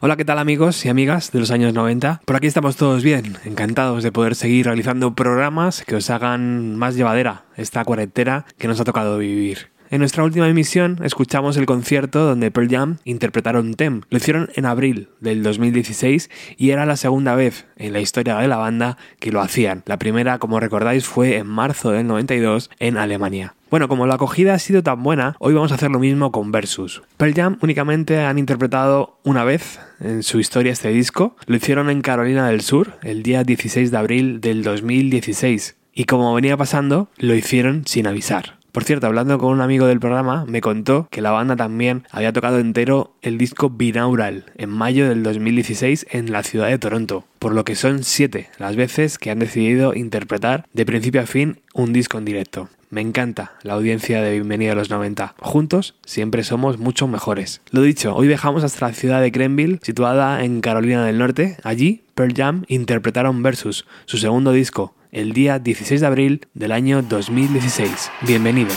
Hola, ¿qué tal amigos y amigas de los años 90? Por aquí estamos todos bien, encantados de poder seguir realizando programas que os hagan más llevadera esta cuarentena que nos ha tocado vivir. En nuestra última emisión escuchamos el concierto donde Pearl Jam interpretaron Tem. Lo hicieron en abril del 2016 y era la segunda vez en la historia de la banda que lo hacían. La primera, como recordáis, fue en marzo del 92 en Alemania. Bueno, como la acogida ha sido tan buena, hoy vamos a hacer lo mismo con Versus. Pearl Jam únicamente han interpretado una vez en su historia este disco. Lo hicieron en Carolina del Sur el día 16 de abril del 2016. Y como venía pasando, lo hicieron sin avisar. Por cierto, hablando con un amigo del programa, me contó que la banda también había tocado entero el disco Binaural en mayo del 2016 en la ciudad de Toronto, por lo que son siete las veces que han decidido interpretar de principio a fin un disco en directo. Me encanta la audiencia de Bienvenida a los 90. Juntos siempre somos mucho mejores. Lo dicho, hoy viajamos hasta la ciudad de Grenville, situada en Carolina del Norte. Allí, Pearl Jam interpretaron Versus, su segundo disco, el día 16 de abril del año 2016. Bienvenido.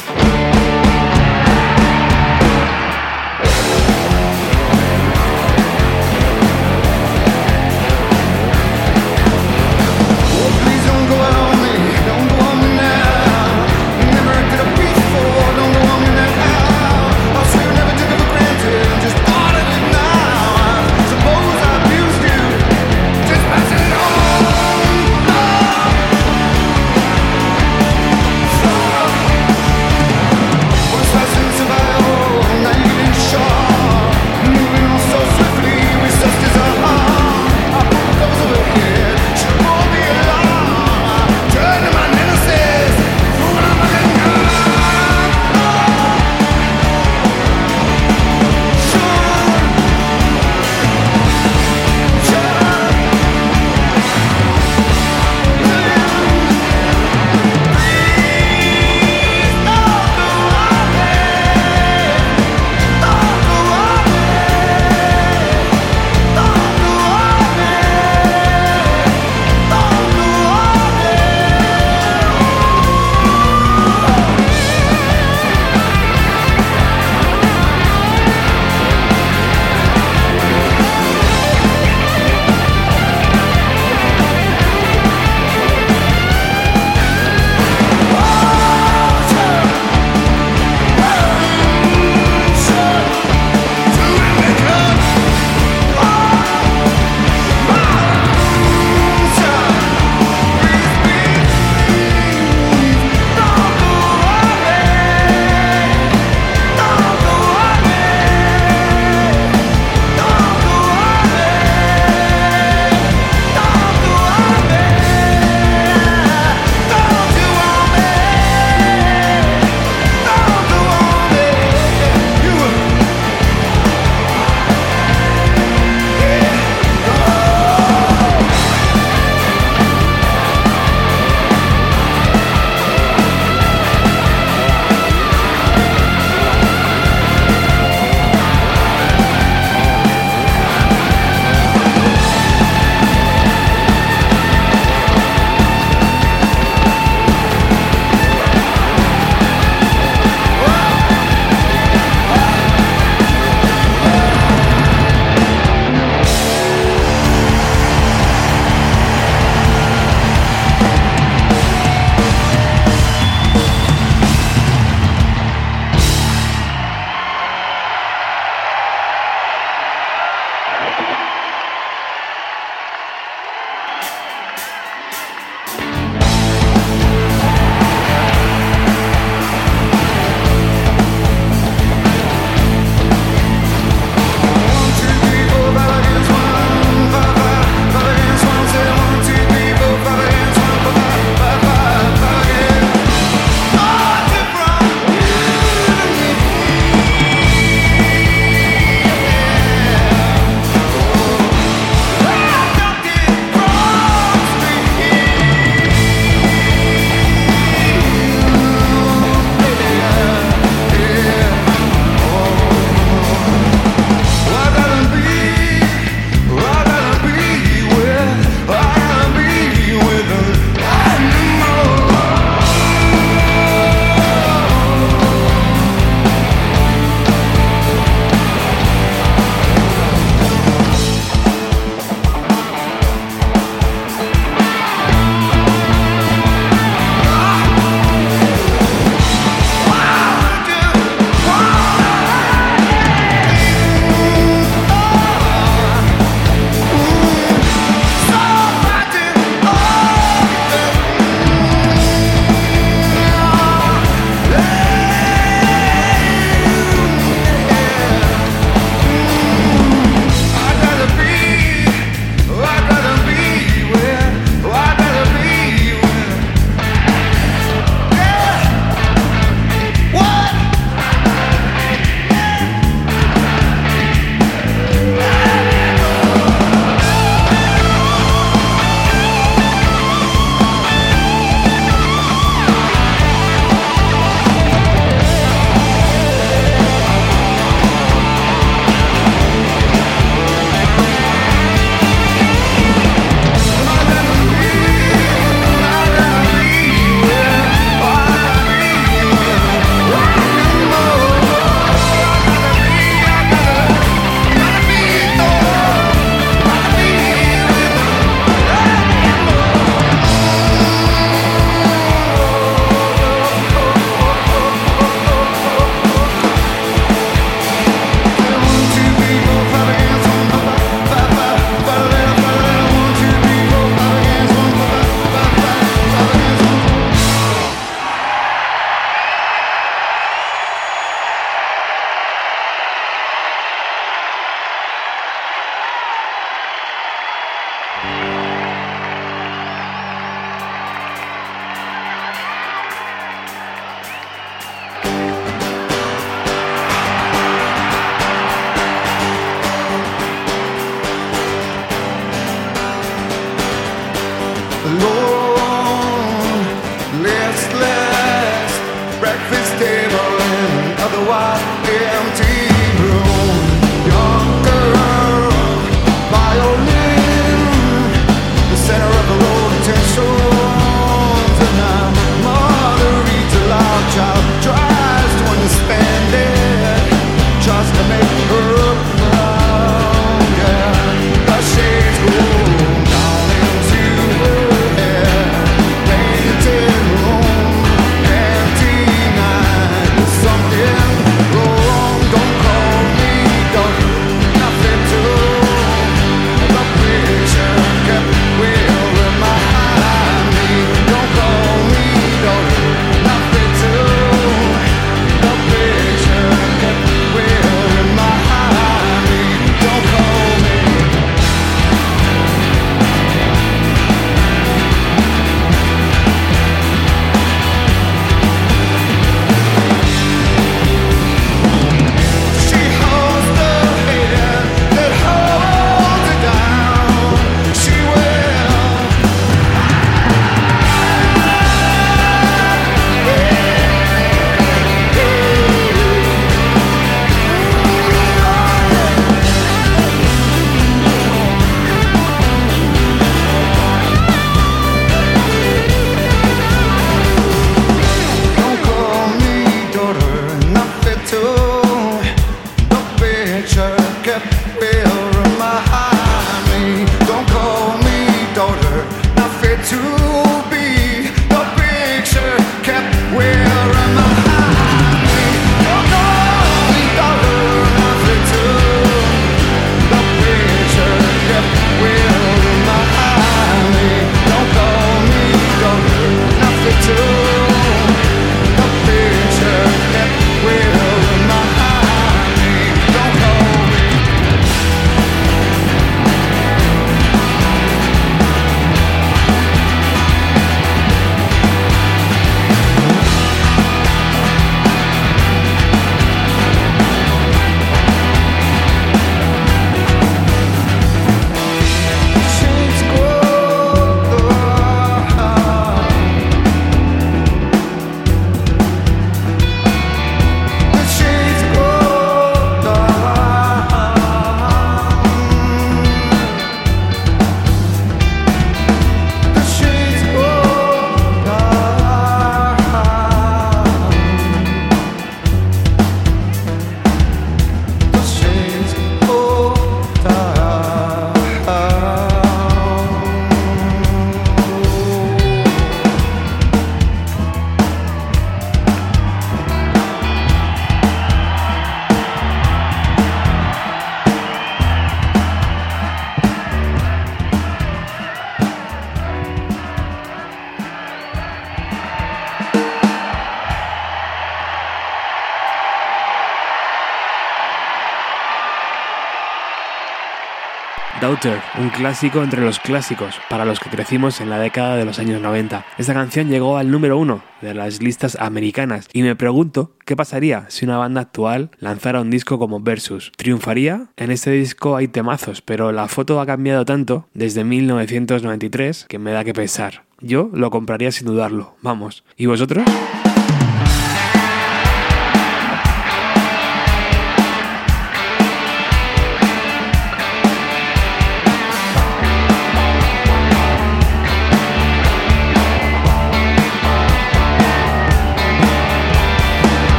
Un clásico entre los clásicos, para los que crecimos en la década de los años 90. Esta canción llegó al número uno de las listas americanas y me pregunto qué pasaría si una banda actual lanzara un disco como Versus. ¿Triunfaría? En este disco hay temazos, pero la foto ha cambiado tanto desde 1993 que me da que pensar. Yo lo compraría sin dudarlo, vamos. ¿Y vosotros?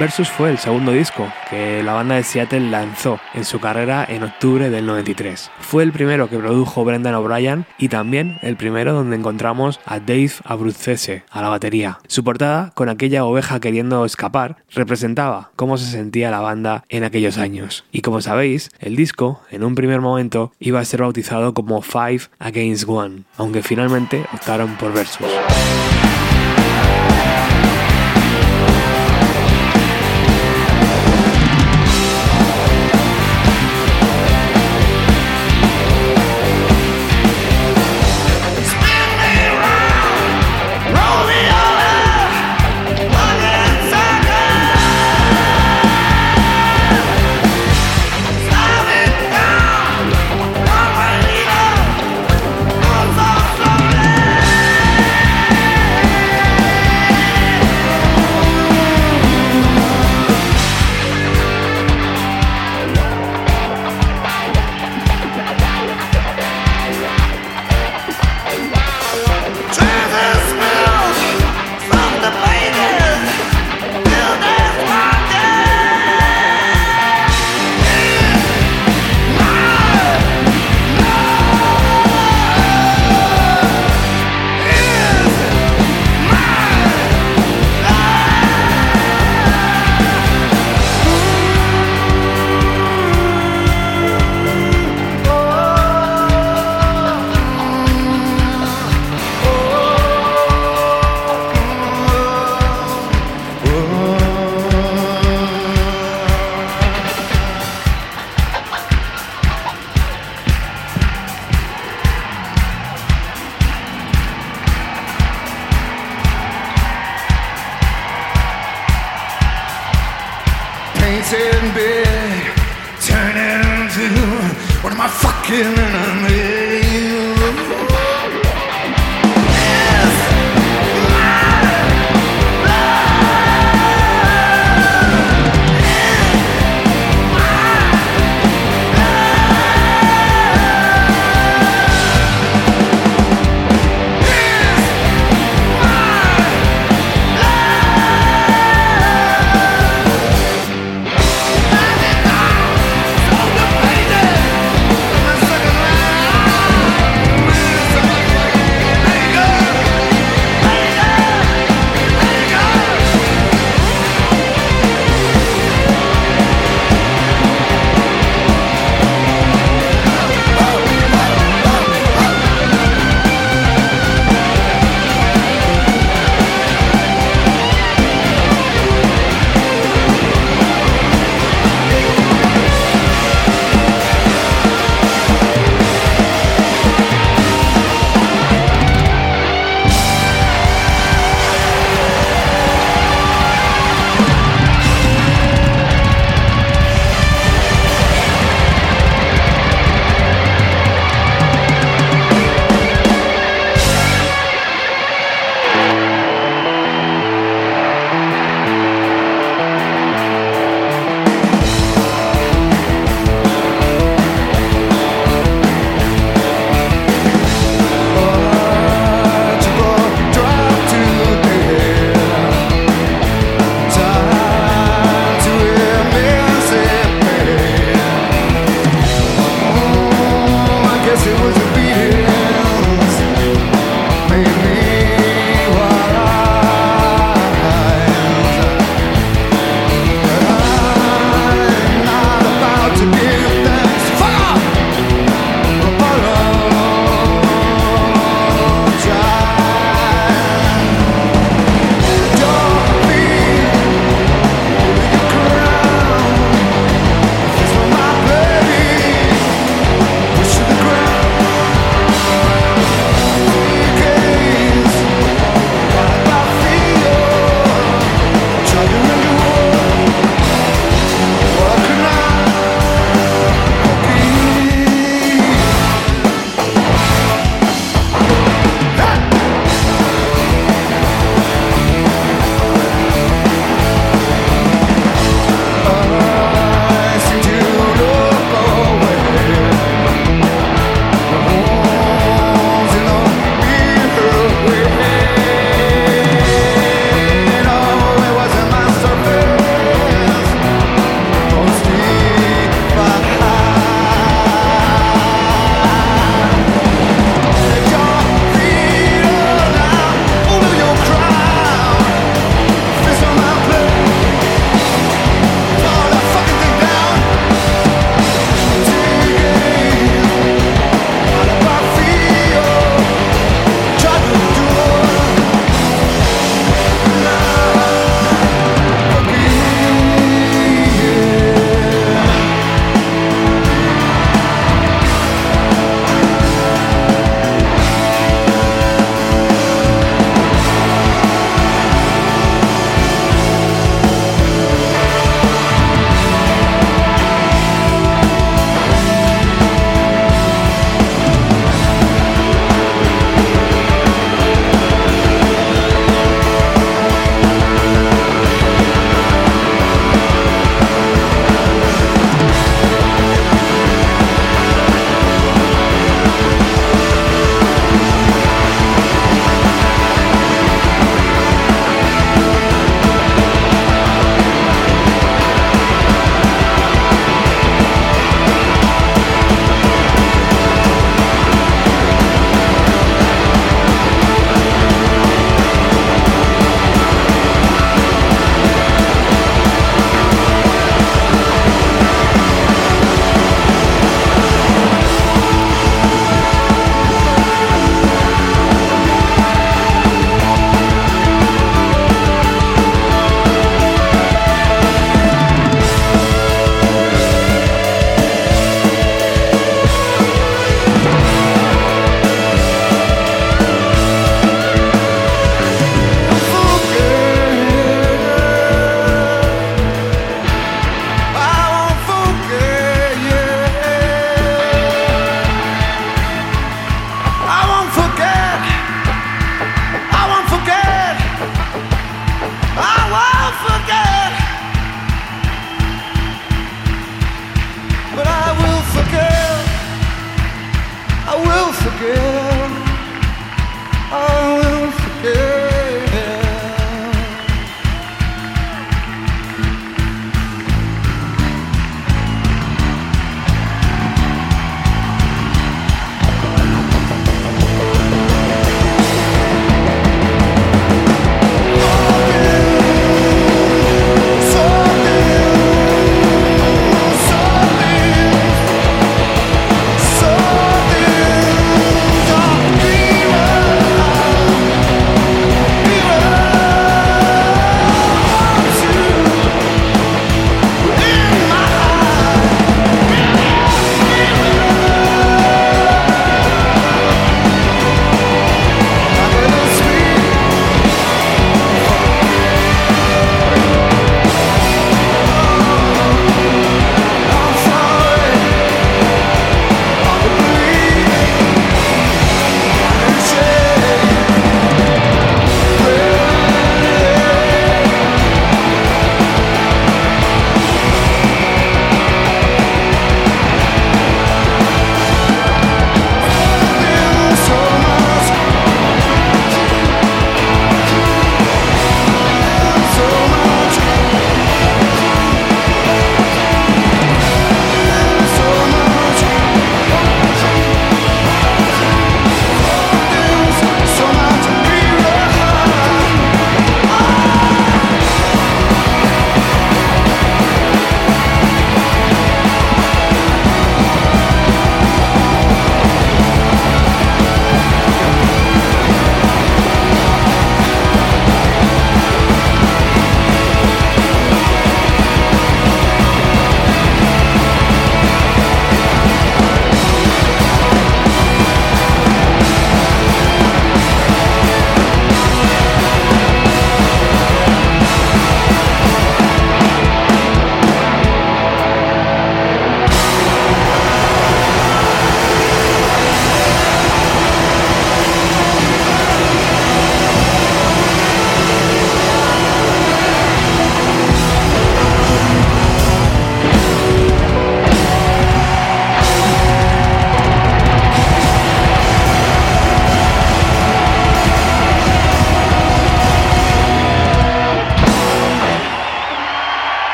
Versus fue el segundo disco que la banda de Seattle lanzó en su carrera en octubre del 93. Fue el primero que produjo Brendan O'Brien y también el primero donde encontramos a Dave Abruzzese a la batería. Su portada, con aquella oveja queriendo escapar, representaba cómo se sentía la banda en aquellos años. Y como sabéis, el disco, en un primer momento, iba a ser bautizado como Five Against One, aunque finalmente optaron por Versus.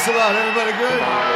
Thanks a lot. Everybody good?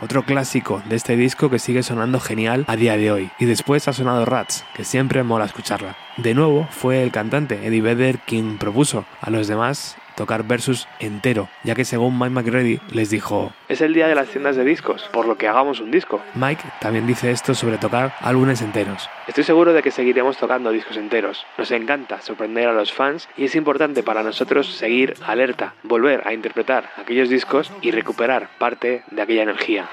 Otro clásico de este disco que sigue sonando genial a día de hoy. Y después ha sonado Rats, que siempre mola escucharla. De nuevo fue el cantante Eddie Vedder quien propuso a los demás tocar versus entero, ya que según Mike McReady les dijo, es el día de las tiendas de discos, por lo que hagamos un disco. Mike también dice esto sobre tocar álbumes enteros. Estoy seguro de que seguiremos tocando discos enteros. Nos encanta sorprender a los fans y es importante para nosotros seguir alerta, volver a interpretar aquellos discos y recuperar parte de aquella energía.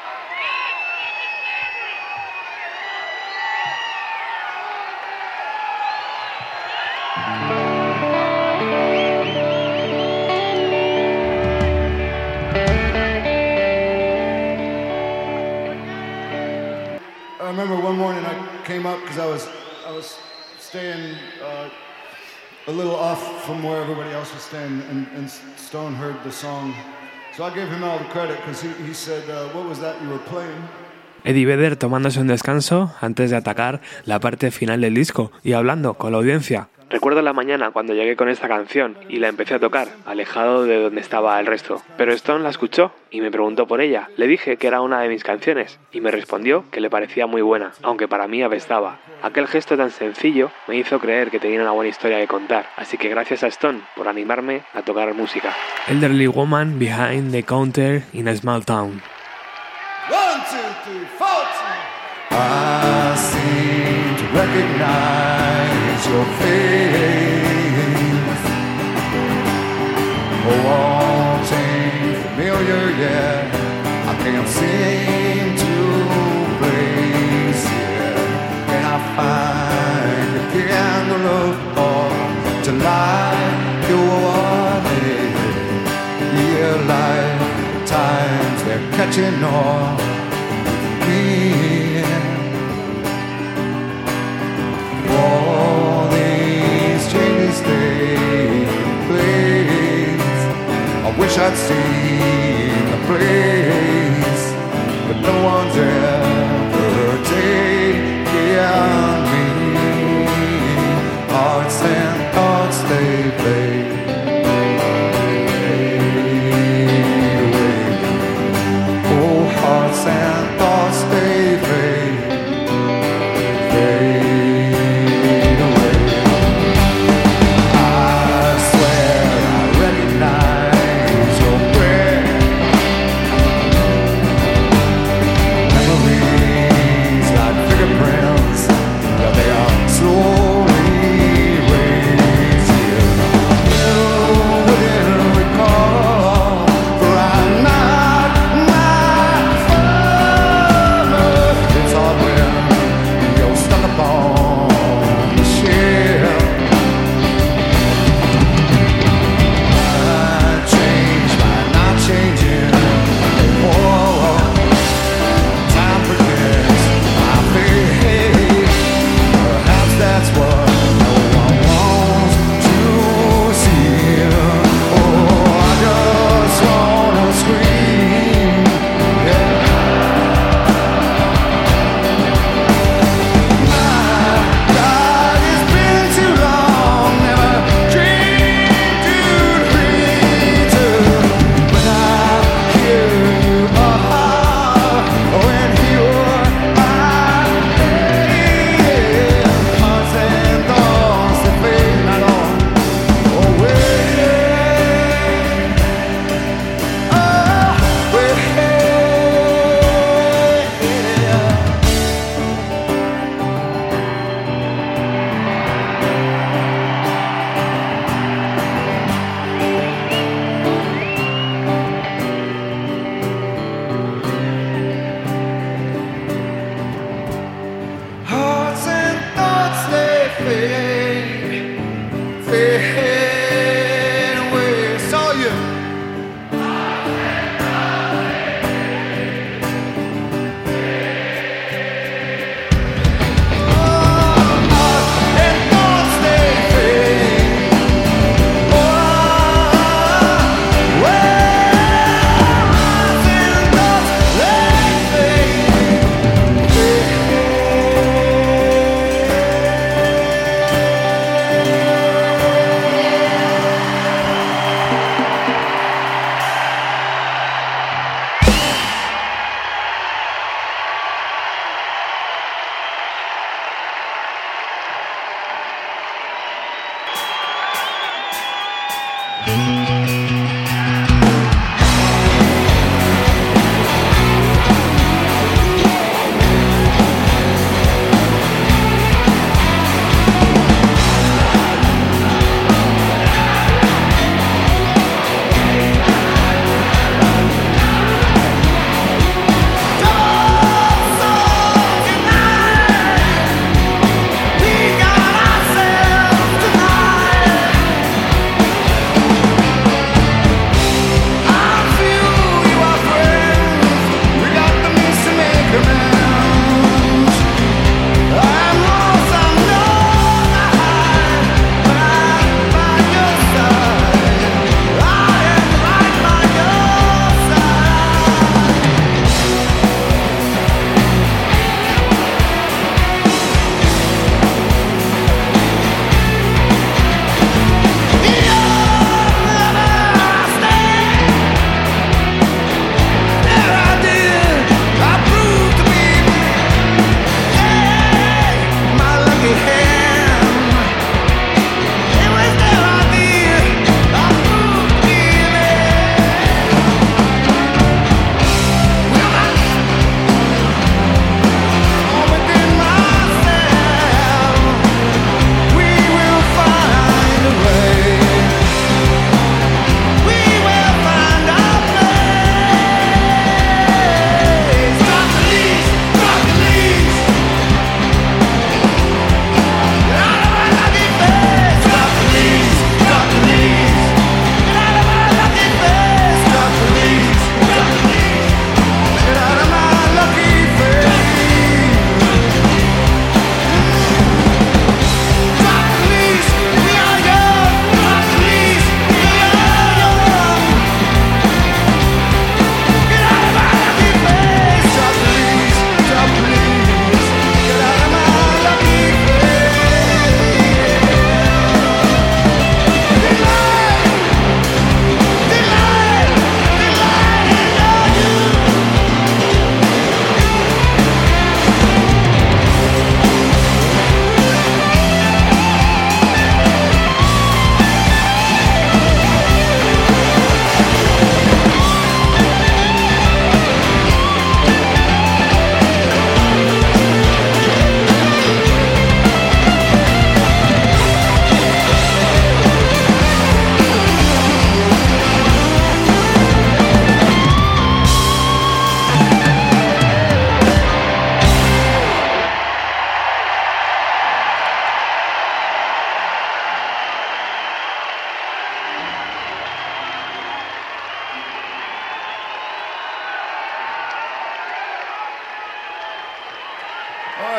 Remember one morning I came up because I was I was staying uh, a little off from where everybody else was staying, and, and Stone heard the song. So I gave him all the credit because he, he said, uh, "What was that you were playing?" Eddie Vedder tomándose un descanso antes de atacar la parte final del disco y hablando con la audiencia. Recuerdo la mañana cuando llegué con esta canción y la empecé a tocar, alejado de donde estaba el resto. Pero Stone la escuchó y me preguntó por ella. Le dije que era una de mis canciones y me respondió que le parecía muy buena, aunque para mí apestaba. Aquel gesto tan sencillo me hizo creer que tenía una buena historia que contar, así que gracias a Stone por animarme a tocar música. Elderly Woman Behind the Counter in a Small Town. One, I seem to recognize your face. Oh, wanting familiar, yeah. I can't seem to place it. Can I find a candle thought to light your way? Yeah, lifetimes they're catching on me. All these. I wish I'd seen the place, but no one's ever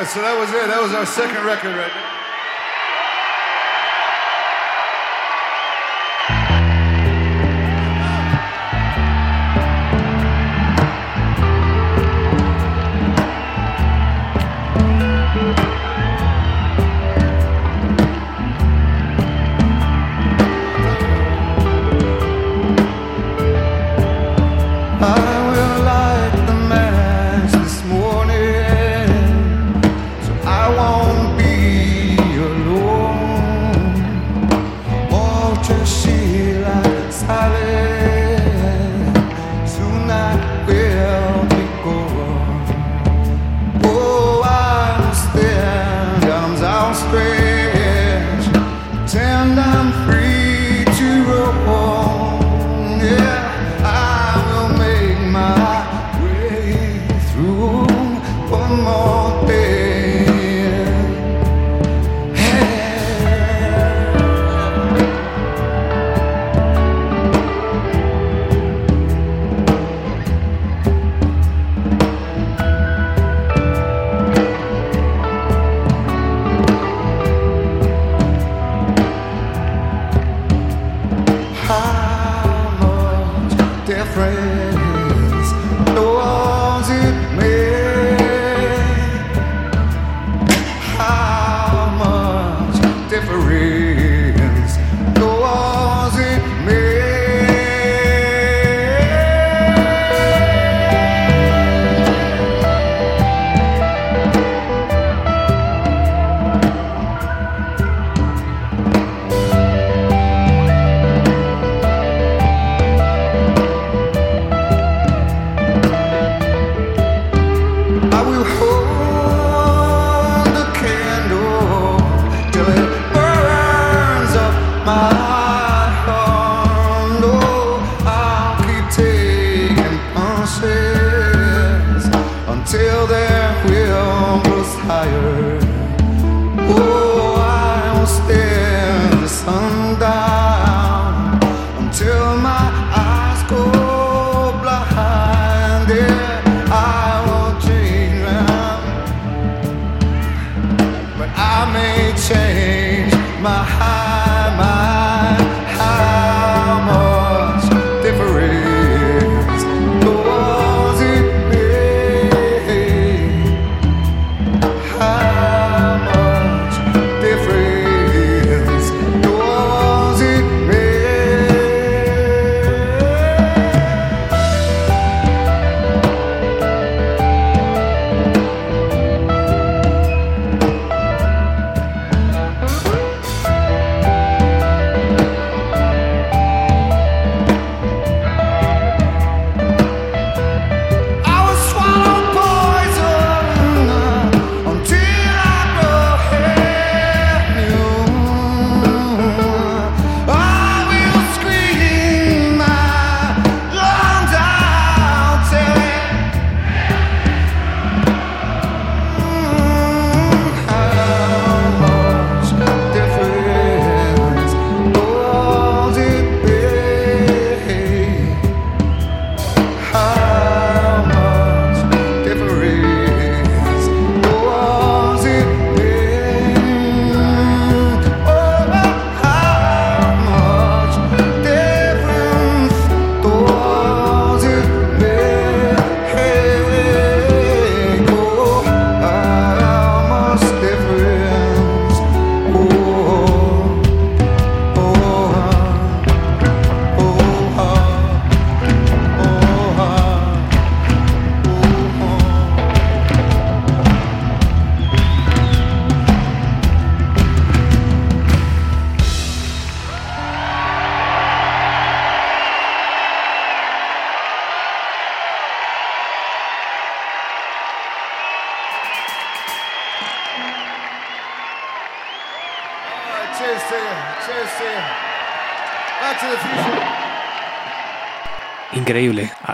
right, so that was it. That was our second record right there.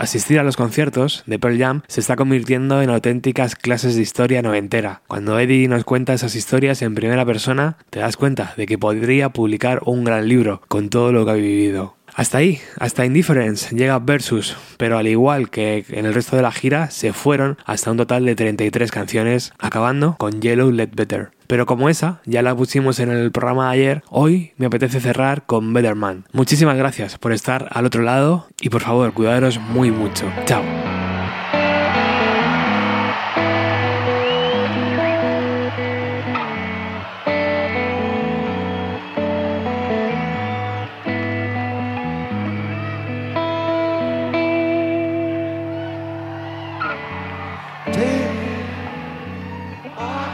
Asistir a los conciertos de Pearl Jam se está convirtiendo en auténticas clases de historia noventera. Cuando Eddie nos cuenta esas historias en primera persona, te das cuenta de que podría publicar un gran libro con todo lo que ha vivido. Hasta ahí, hasta Indifference llega Versus, pero al igual que en el resto de la gira, se fueron hasta un total de 33 canciones, acabando con Yellow Let Better. Pero como esa ya la pusimos en el programa de ayer, hoy me apetece cerrar con Better Man. Muchísimas gracias por estar al otro lado y por favor, cuidaros muy mucho. Chao.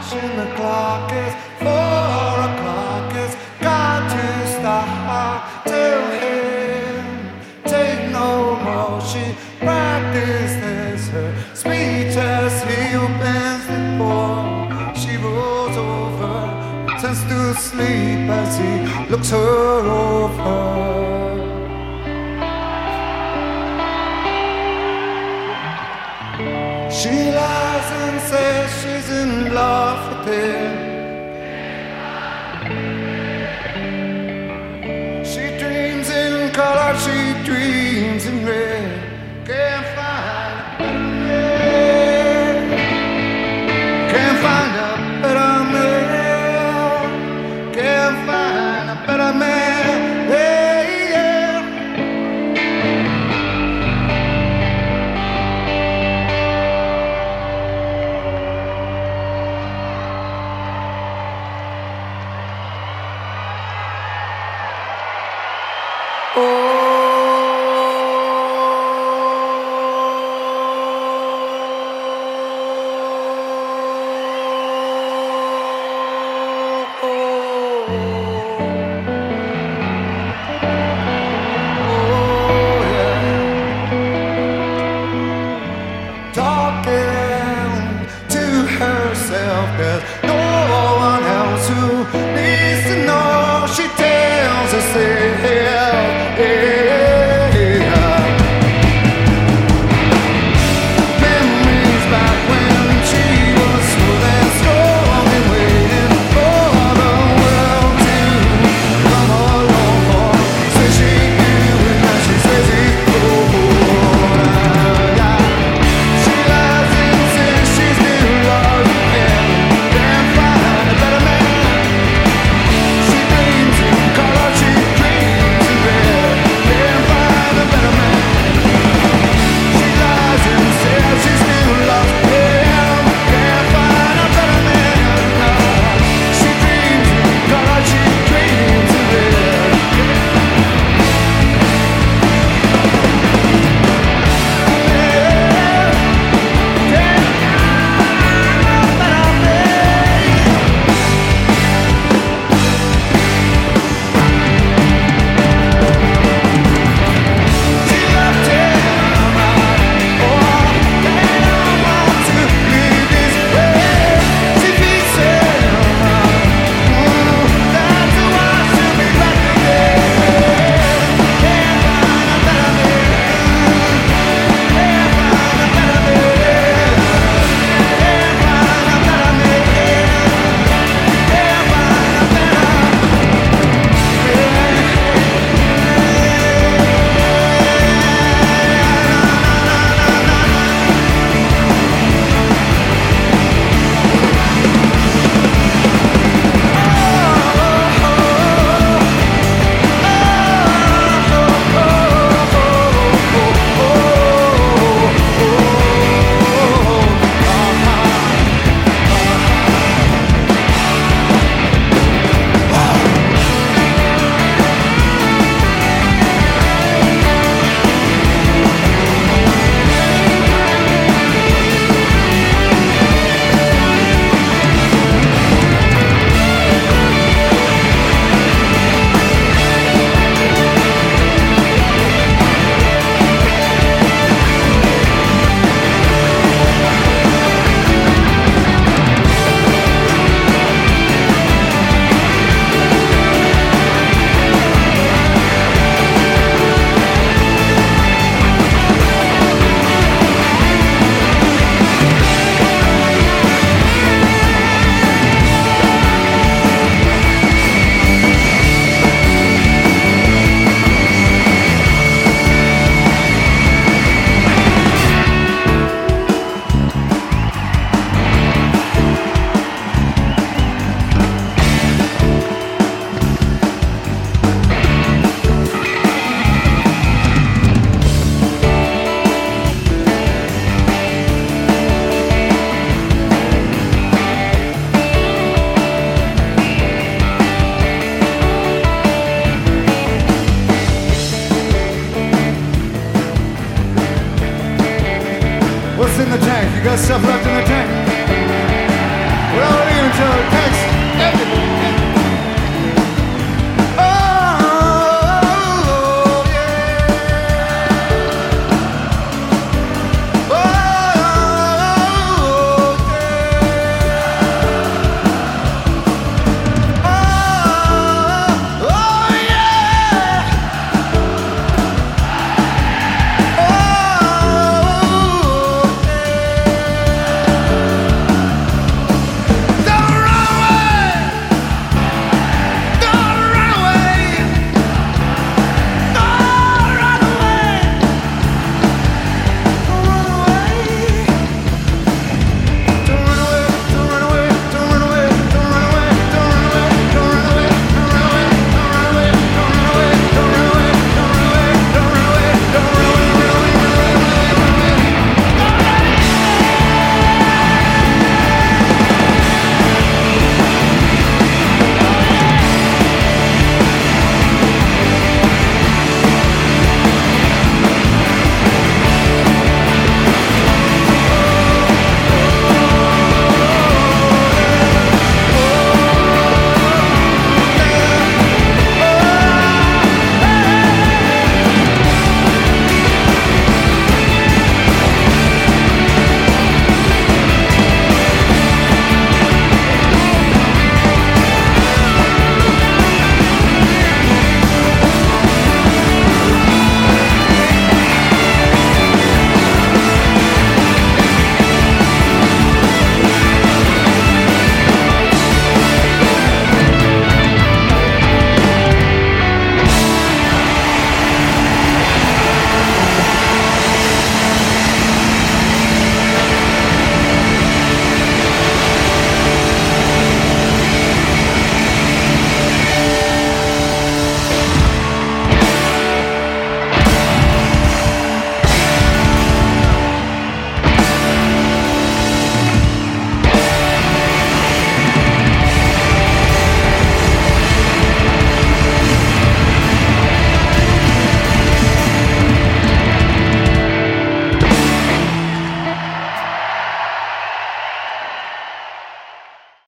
Watching the clock is four o'clock. It's got to stop. Tell him take no more. She practices her speech as he opens the door. She rolls over, turns to sleep as he looks her over. She lies and says she's in love